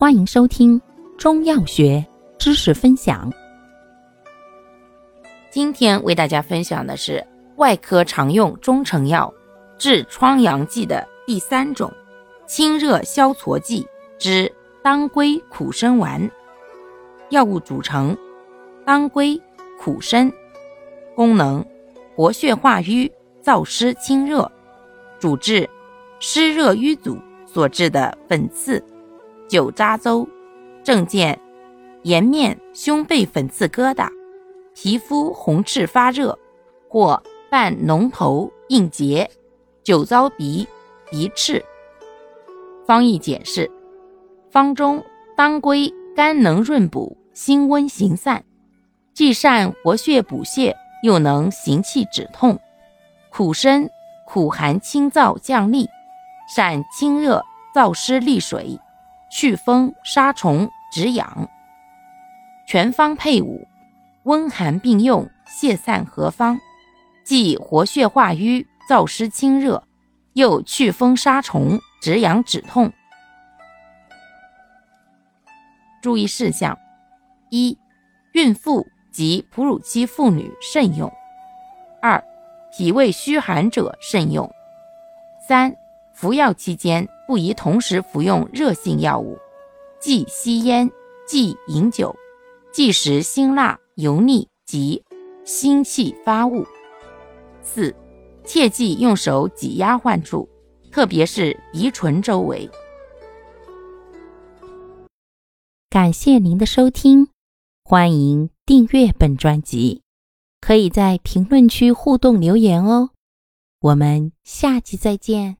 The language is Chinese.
欢迎收听中药学知识分享。今天为大家分享的是外科常用中成药治疮疡剂的第三种——清热消痤剂之当归苦参丸。药物组成：当归、苦参。功能：活血化瘀、燥湿清热。主治：湿热瘀阻所致的粉刺、酒渣瘘。症见：颜面、胸背粉刺疙瘩，皮肤红赤发热，或伴脓头、硬结，酒糟鼻、鼻赤。方义解释：方中当归甘能润补。辛温行散，既善活血补血，又能行气止痛。苦参苦寒清燥降痢，善清热燥湿利水，祛风杀虫止痒。全方配伍，温寒并用，泻散合方，既活血化瘀、燥湿清热，又祛风杀虫止痒止痛。注意事项。一、孕妇及哺乳期妇女慎用；二、脾胃虚寒者慎用；三、服药期间不宜同时服用热性药物，忌吸烟、忌饮酒、忌食辛辣、油腻及腥气发物。四、切忌用手挤压患处，特别是鼻唇周围。感谢您的收听。欢迎订阅本专辑，可以在评论区互动留言哦。我们下期再见。